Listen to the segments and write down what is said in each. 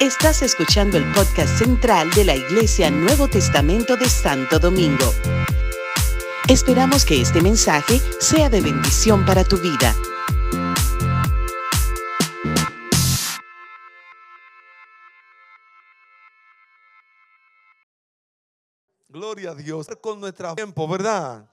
Estás escuchando el podcast central de la Iglesia Nuevo Testamento de Santo Domingo. Esperamos que este mensaje sea de bendición para tu vida. Gloria a Dios. Con nuestro tiempo, ¿verdad?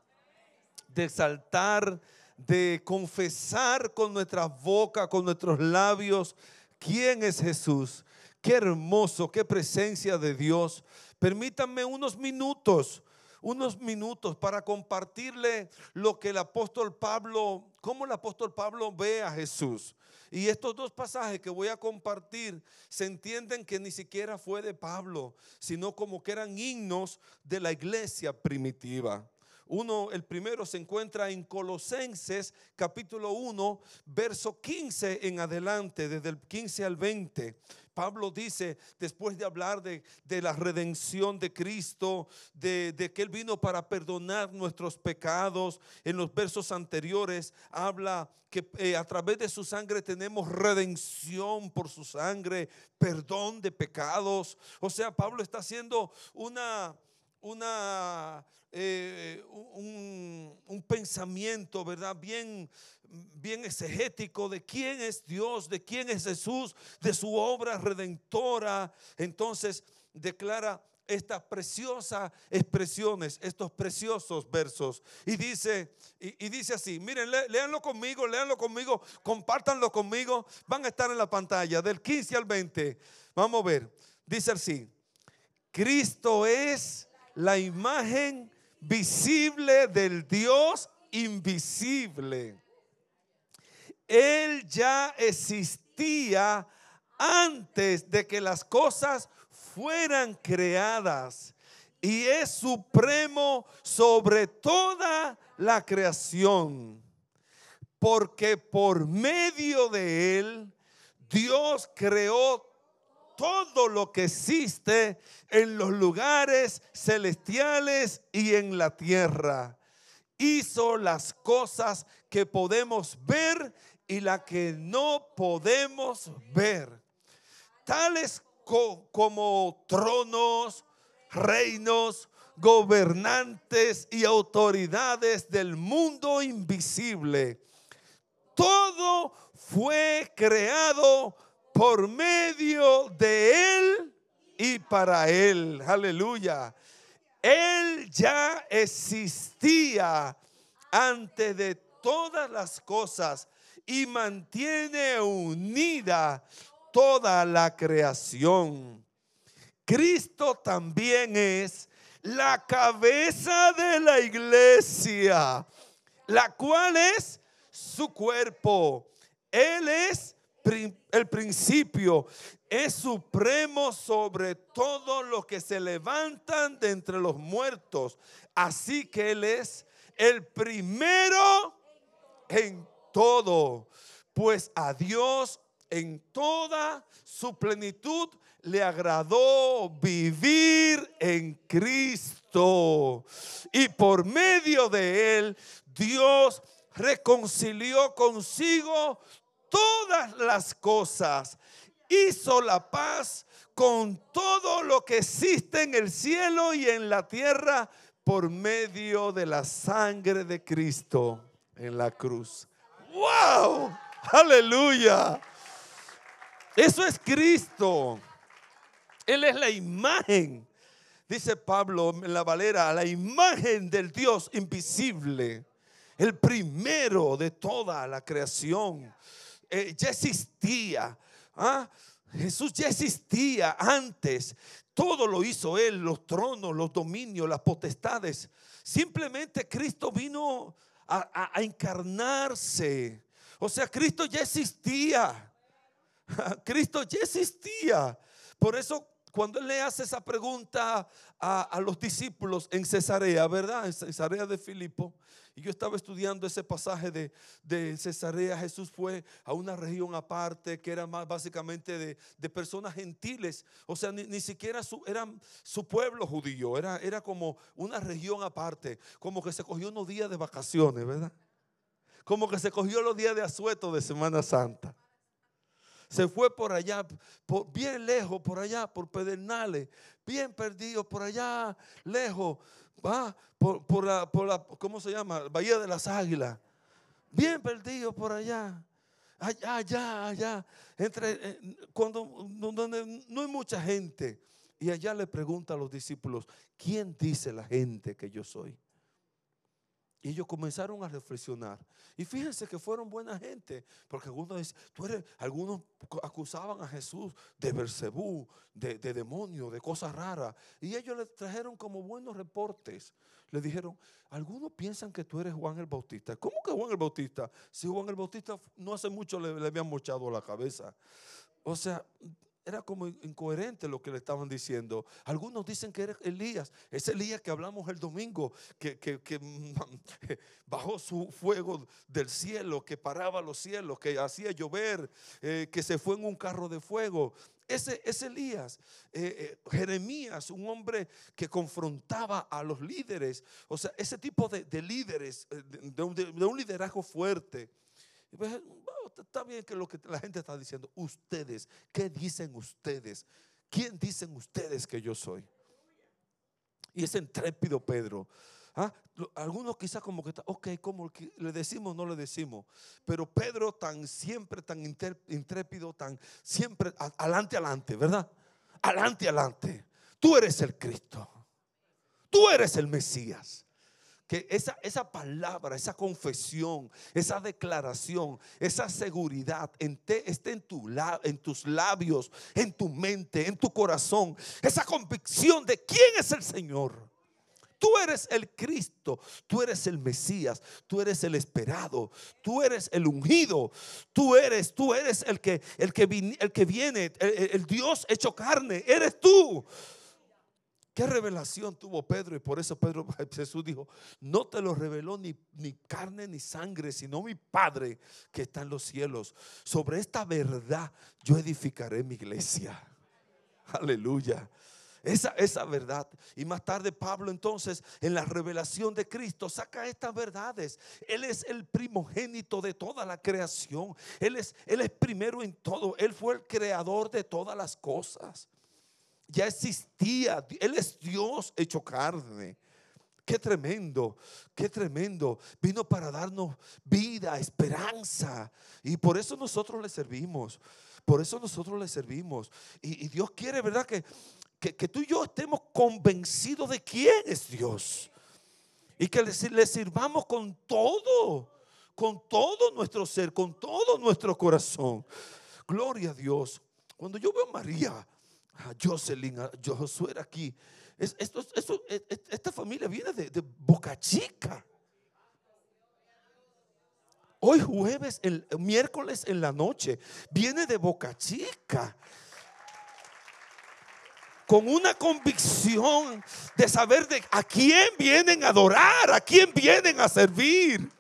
De exaltar, de confesar con nuestra boca, con nuestros labios, quién es Jesús. Qué hermoso, qué presencia de Dios. Permítanme unos minutos, unos minutos para compartirle lo que el apóstol Pablo, cómo el apóstol Pablo ve a Jesús. Y estos dos pasajes que voy a compartir se entienden que ni siquiera fue de Pablo, sino como que eran himnos de la iglesia primitiva. Uno, el primero se encuentra en Colosenses capítulo 1, verso 15 en adelante, desde el 15 al 20. Pablo dice, después de hablar de, la redención de Cristo, de, que Él vino para perdonar nuestros pecados, en los versos anteriores habla que eh, a través de su sangre tenemos redención por su sangre, perdón de pecados. O sea, Pablo está haciendo una una, eh, un, un, pensamiento, ¿verdad? Bien, bien exegético de quién es Dios, de quién es Jesús, de su obra redentora. Entonces declara estas preciosas expresiones, estos preciosos versos. Y dice, y, dice así, miren, léanlo conmigo, léanlo conmigo, compártanlo conmigo. Van a estar en la pantalla del 15 al 20. Vamos a ver. Dice así, Cristo es la imagen visible del Dios invisible. Él ya existía antes de que las cosas fueran creadas y es supremo sobre toda la creación. Porque por medio de él Dios creó todo lo que existe en los lugares celestiales y en la tierra. Hizo las cosas que podemos ver y las que no podemos ver. Tales como tronos, reinos, gobernantes y autoridades del mundo invisible. Todo fue creado por medio de Él y para Él. Aleluya. Él ya existía antes de todas las cosas y mantiene unida toda la creación. Cristo también es la cabeza de la iglesia, la cual es su cuerpo. Él es el principio, es supremo sobre todo lo que se levantan de entre los muertos. Así que Él es el primero en todo, pues a Dios en toda su plenitud le agradó vivir en Cristo. Y por medio de él, Dios reconcilió consigo todas las cosas. Hizo la paz con todo lo que existe en el cielo y en la tierra por medio de la sangre de Cristo en la cruz. ¡Wow! Aleluya. Eso es Cristo. Él es la imagen, dice Pablo en la Valera, la imagen del Dios invisible, el primero de toda la creación. Eh, ya existía. ¿ah? Jesús ya existía antes. Todo lo hizo Él, los tronos, los dominios, las potestades. Simplemente Cristo vino a, encarnarse. O sea, Cristo ya existía. Cristo ya existía. Por eso cuando él le hace esa pregunta a, los discípulos en Cesarea, ¿verdad? En Cesarea de Filipo. Y yo estaba estudiando ese pasaje de, de Cesarea. Jesús fue a una región aparte que era más básicamente de, personas gentiles. O sea, ni, siquiera su, era su pueblo judío. Era, era como una región aparte. Como que se cogió unos días de vacaciones, ¿verdad? Como que se cogió los días de asueto de Semana Santa. Se fue por allá, bien lejos, por allá, por Pedernales, bien perdido, por allá, lejos, va, por, la, por la, ¿cómo se llama? Bahía de las Águilas, bien perdido por allá allá, allá, allá, entre, eh, cuando donde no hay mucha gente. Y allá le pregunta a los discípulos, ¿quién dice la gente que yo soy? Y ellos comenzaron a reflexionar. Y fíjense que fueron buena gente, porque algunos, tú eres, algunos acusaban a Jesús de Bersebú, de, de demonio, de cosas raras. Y ellos le trajeron como buenos reportes. Le dijeron, algunos piensan que tú eres Juan el Bautista. ¿Cómo que Juan el Bautista? Si Juan el Bautista no hace mucho le, le habían mochado la cabeza. O sea, era como incoherente lo que le estaban diciendo. Algunos dicen que era Elías, ese Elías que hablamos el domingo, que, bajó su fuego del cielo, que paraba los cielos, que hacía llover, eh, que se fue en un carro de fuego. Ese, ese Elías, eh, eh, Jeremías, un hombre que confrontaba a los líderes, o sea, ese tipo de, líderes, de un liderazgo fuerte. Pues, está bien que lo que la gente está diciendo. Ustedes, ¿qué dicen ustedes? ¿Quién dicen ustedes que yo soy? Y ese intrépido Pedro. ¿ah? Algunos quizás como que, está, ok, como le decimos, no le decimos. Pero Pedro tan siempre, tan intrépido, tan siempre, adelante, adelante, ¿verdad? Adelante, adelante. Tú eres el Cristo. Tú eres el Mesías que esa, esa palabra, esa confesión, esa declaración, esa seguridad esté en, tu, en tus labios, en tu mente, en tu corazón. Esa convicción de quién es el Señor. Tú eres el Cristo, tú eres el Mesías, tú eres el esperado, tú eres el ungido, tú eres, tú eres el que, el que, el que viene, el Dios hecho carne, eres tú. ¿Qué revelación tuvo Pedro? Y por eso Pedro Jesús dijo, no te lo reveló ni, ni, carne ni sangre, sino mi Padre que está en los cielos. Sobre esta verdad yo edificaré mi iglesia. Aleluya. Esa, esa verdad. Y más tarde Pablo entonces en la revelación de Cristo saca estas verdades. Él es el primogénito de toda la creación. Él es, él es primero en todo. Él fue el creador de todas las cosas ya existía. Él es Dios hecho carne. Qué tremendo, qué tremendo. Vino para darnos vida, esperanza. Y por eso nosotros le servimos. Por eso nosotros le servimos. Y, Dios quiere, ¿verdad? Que, que, tú y yo estemos convencidos de quién es Dios. Y que le, le sirvamos con todo, con todo nuestro ser, con todo nuestro corazón. Gloria a Dios. Cuando yo veo a María, a Jocelyn, a Josué aquí. esto, e, e, esta familia viene de, Boca Chica. Hoy jueves, el miércoles en la noche, viene de Boca Chica. Con una convicción de saber de a quién vienen a adorar, a quién vienen a servir.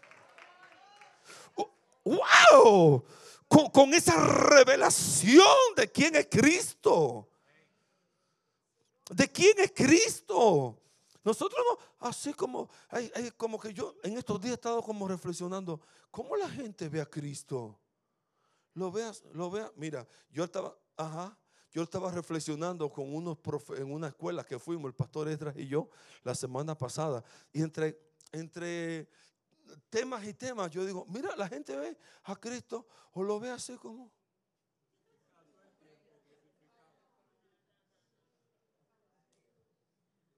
¡Wow! Con esa revelación de quién es Cristo. ¿De quién es Cristo? Nosotros no, así como, como que yo en estos días he estado como reflexionando, ¿cómo la gente ve a Cristo? Lo veas, lo vea, mira, yo estaba, ajá, yo estaba reflexionando con unos en una escuela que fuimos, el pastor Esdras y yo, la semana pasada, y entre, entre temas y temas, yo digo, mira, la gente ve a Cristo o lo ve así como,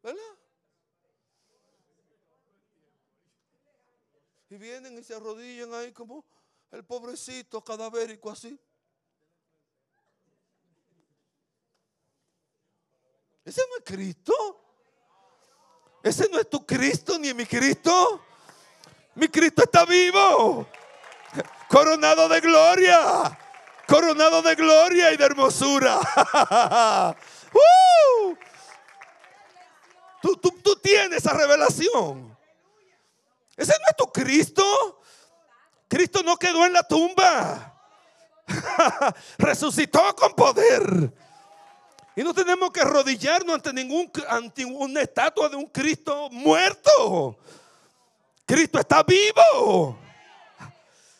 ¿Verdad? Y vienen y se arrodillan ahí como el pobrecito cadavérico así. Ese no es Cristo. Ese no es tu Cristo ni mi Cristo. Mi Cristo está vivo. Coronado de gloria. Coronado de gloria y de hermosura. ¡Uh! Tú, tú, tienes esa revelación. Ese no es tu Cristo. Cristo no quedó en la tumba. Resucitó con poder. Y no tenemos que arrodillarnos ante ningún ante una estatua de un Cristo muerto. Cristo está vivo.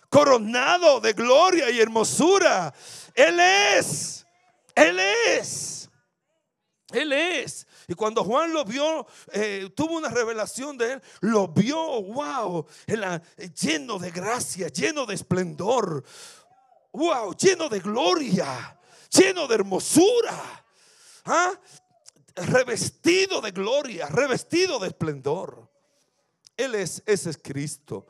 coronado de gloria y hermosura. Él es, Él es, Él es. Y cuando Juan lo vio, eh, tuvo una revelación de él, lo vio, wow, lleno de gracia, lleno de esplendor, wow, lleno de gloria, lleno de hermosura, ¿ah? revestido de gloria, revestido de esplendor. Él es, ese es Cristo,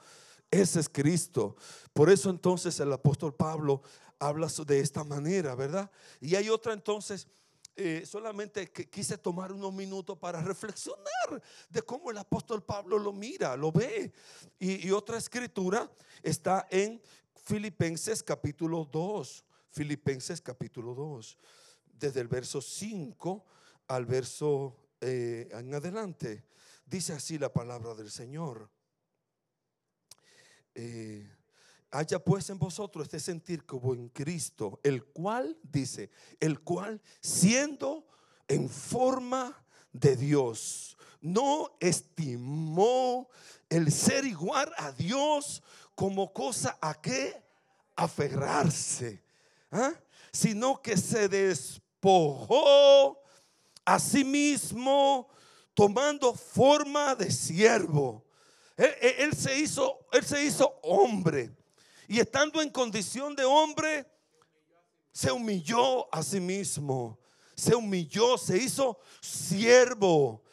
ese es Cristo. Por eso entonces el apóstol Pablo habla de esta manera, ¿verdad? Y hay otra entonces eh, solamente quise tomar unos minutos para reflexionar de cómo el apóstol Pablo lo mira, lo ve. Y, otra escritura está en Filipenses capítulo 2. Filipenses capítulo 2. Desde el verso 5 al verso eh, en adelante. Dice así la palabra del Señor. Eh, Haya pues en vosotros este sentir como en Cristo, el cual, dice, el cual siendo en forma de Dios, no estimó el ser igual a Dios como cosa a que aferrarse, ¿ah? sino que se despojó a sí mismo tomando forma de siervo. él se hizo, él se hizo hombre y estando en condición de hombre, se humilló a sí mismo. Se humilló, se hizo siervo.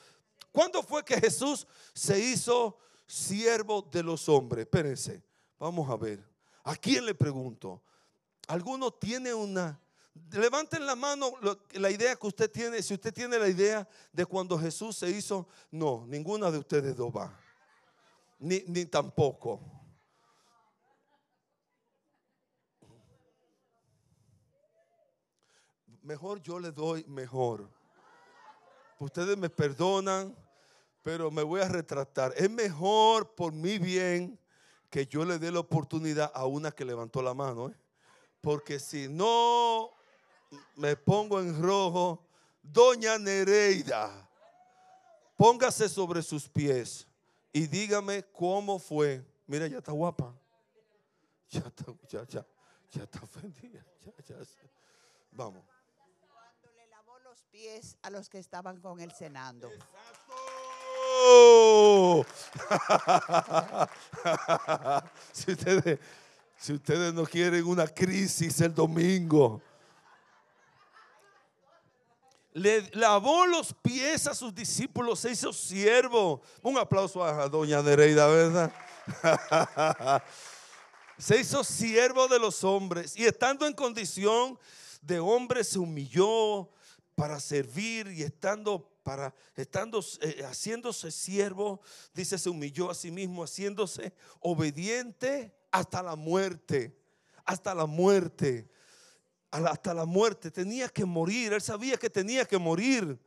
¿Cuándo fue que Jesús se hizo siervo de los hombres? Espérense, vamos a ver. ¿A quién le pregunto? ¿Alguno tiene una... Levanten la mano la idea que usted tiene. Si usted tiene la idea de cuando Jesús se hizo, no, ninguna de ustedes dos va. Ni, ni tampoco. Mejor yo le doy mejor. Ustedes me perdonan, pero me voy a retratar. Es mejor por mi bien que yo le dé la oportunidad a una que levantó la mano. ¿eh? Porque si no me pongo en rojo, doña Nereida, póngase sobre sus pies y dígame cómo fue. Mira, ya está guapa. Ya está, ya, ya, ya está ofendida. Vamos pies a los que estaban con él cenando. si, ustedes, si ustedes no quieren una crisis el domingo, le lavó los pies a sus discípulos, se hizo siervo. Un aplauso a doña Nereida, ¿verdad? se hizo siervo de los hombres y estando en condición de hombre se humilló para servir y estando para estando eh, haciéndose siervo, dice, se humilló a sí mismo, haciéndose obediente hasta la muerte, hasta la muerte, hasta la muerte. Tenía que morir, él sabía que tenía que morir.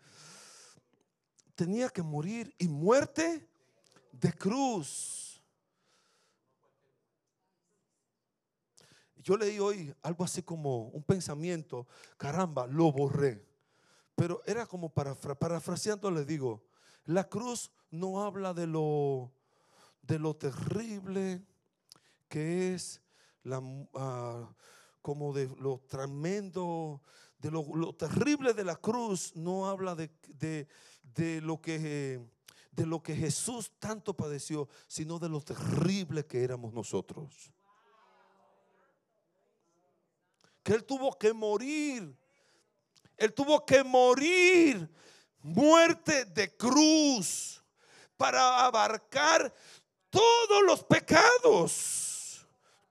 Tenía que morir y muerte de cruz. Yo leí hoy algo así como un pensamiento, caramba, lo borré. Pero era como para, parafraseando, le digo, la cruz no habla de lo, de lo terrible que es, la, ah, como de lo tremendo, de lo, terrible de la cruz, no habla de, de, lo que, de lo que Jesús tanto padeció, sino de lo terrible que éramos nosotros. Que Él tuvo que morir él tuvo que morir muerte de cruz para abarcar todos los pecados.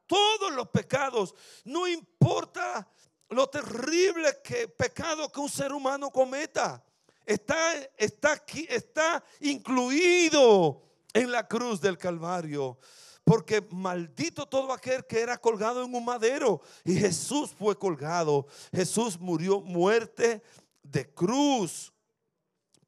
Todos los pecados. No importa lo terrible que pecado que un ser humano cometa. Está, está aquí, está incluido en la cruz del Calvario. Porque maldito todo aquel que era colgado en un madero. Y Jesús fue colgado. Jesús murió muerte de cruz.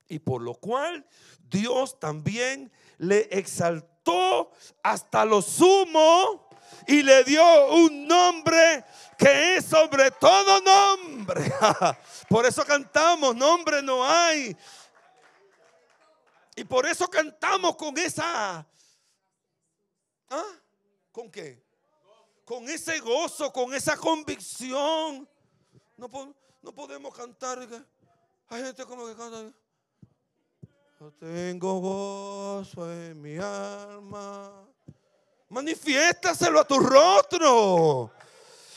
Y por lo cual Dios también le exaltó hasta lo sumo y le dio un nombre que es sobre todo nombre. por eso cantamos, nombre no hay. Y por eso cantamos con esa ¿Ah? ¿Con qué? con ese gozo, con esa convicción. No, no podemos cantar. Hay gente como que canta. Yo tengo gozo en mi alma. Manifiéstaselo a tu rostro.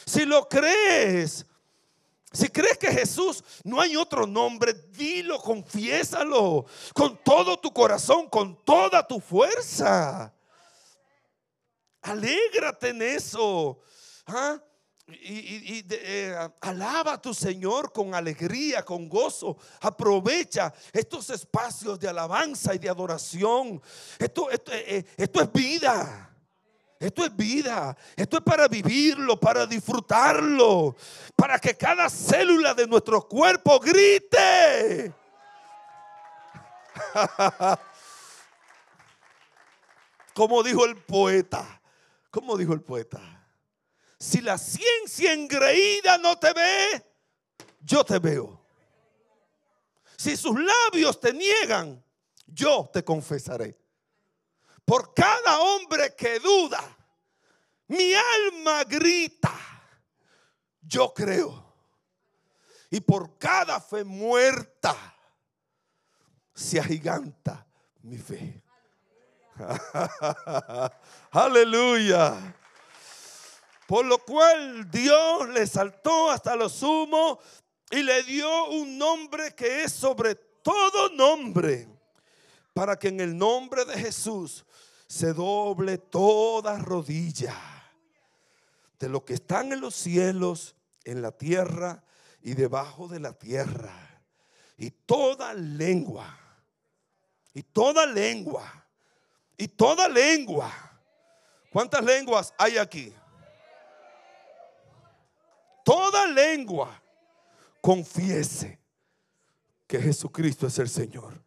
Si lo crees. Si crees que Jesús no hay otro nombre, dilo, confiésalo con todo tu corazón, con toda tu fuerza. Alégrate en eso. ¿ah? Y, eh, alaba a tu Señor con alegría, con gozo. Aprovecha estos espacios de alabanza y de adoración. Eh, eh, esto es vida. Esto es vida. Esto es para vivirlo, para disfrutarlo. Para que cada célula de nuestro cuerpo grite. Como dijo el poeta. Como dijo el poeta. Si la ciencia engreída no te ve, yo te veo. Si sus labios te niegan, yo te confesaré. Por cada hombre que duda, mi alma grita, yo creo. Y por cada fe muerta, se agiganta mi fe. Aleluya. Por lo cual Dios le saltó hasta lo sumo y le dio un nombre que es sobre todo nombre, para que en el nombre de Jesús se doble toda rodilla de lo que están en los cielos, en la tierra y debajo de la tierra. Y toda lengua, y toda lengua, y toda lengua. ¿Cuántas lenguas hay aquí? Toda lengua confiese que Jesucristo es el Señor.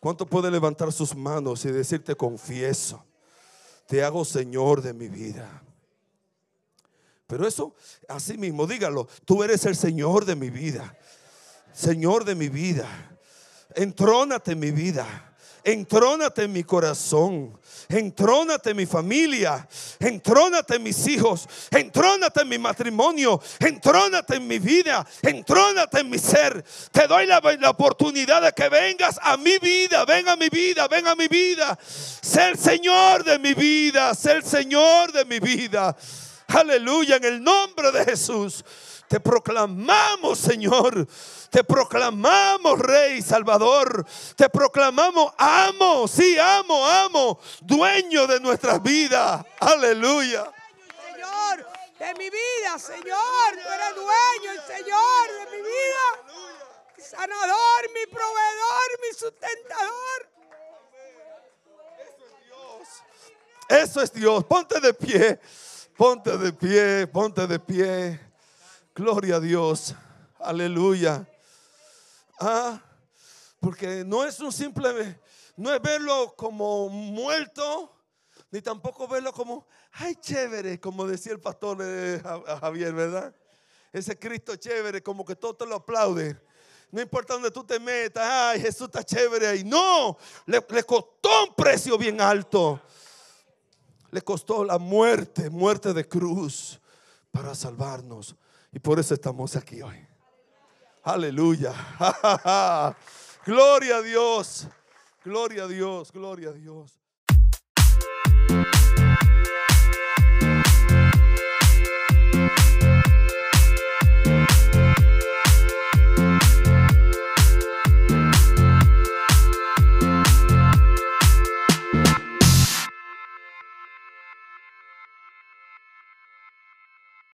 ¿Cuánto puede levantar sus manos y decirte confieso? Te hago Señor de mi vida. Pero eso, así mismo, dígalo, tú eres el Señor de mi vida. Señor de mi vida. Entrónate en mi vida. Entrónate en mi corazón. Entrónate en mi familia. Entrónate en mis hijos. Entrónate en mi matrimonio. Entrónate en mi vida. Entrónate en mi ser. Te doy la, oportunidad de que vengas a mi vida. Ven a mi vida. Ven a mi vida. Sé el Señor de mi vida. Sé el Señor de mi vida. Aleluya. En el nombre de Jesús. Te proclamamos, Señor. Te proclamamos, Rey Salvador. Te proclamamos, amo, sí, amo, amo, dueño de nuestras vidas. Aleluya. Señor, de mi vida, Señor. Tú eres dueño, el Señor de mi vida. Mi sanador, mi proveedor, mi sustentador. Eso es Dios. Ponte de pie. Ponte de pie. Ponte de pie. Gloria a Dios. Aleluya. Ah, porque no es un simple, no es verlo como muerto, ni tampoco verlo como, ay, chévere, como decía el pastor eh, Ja- Javier, ¿verdad? Ese Cristo chévere, como que todo te lo aplaude. No importa donde tú te metas, ay, Jesús está chévere ahí. No, le, le costó un precio bien alto. Le costó la muerte, muerte de cruz, para salvarnos. Y por eso estamos aquí hoy. Aleluya. Gloria a Dios. Gloria a Dios. Gloria a Dios.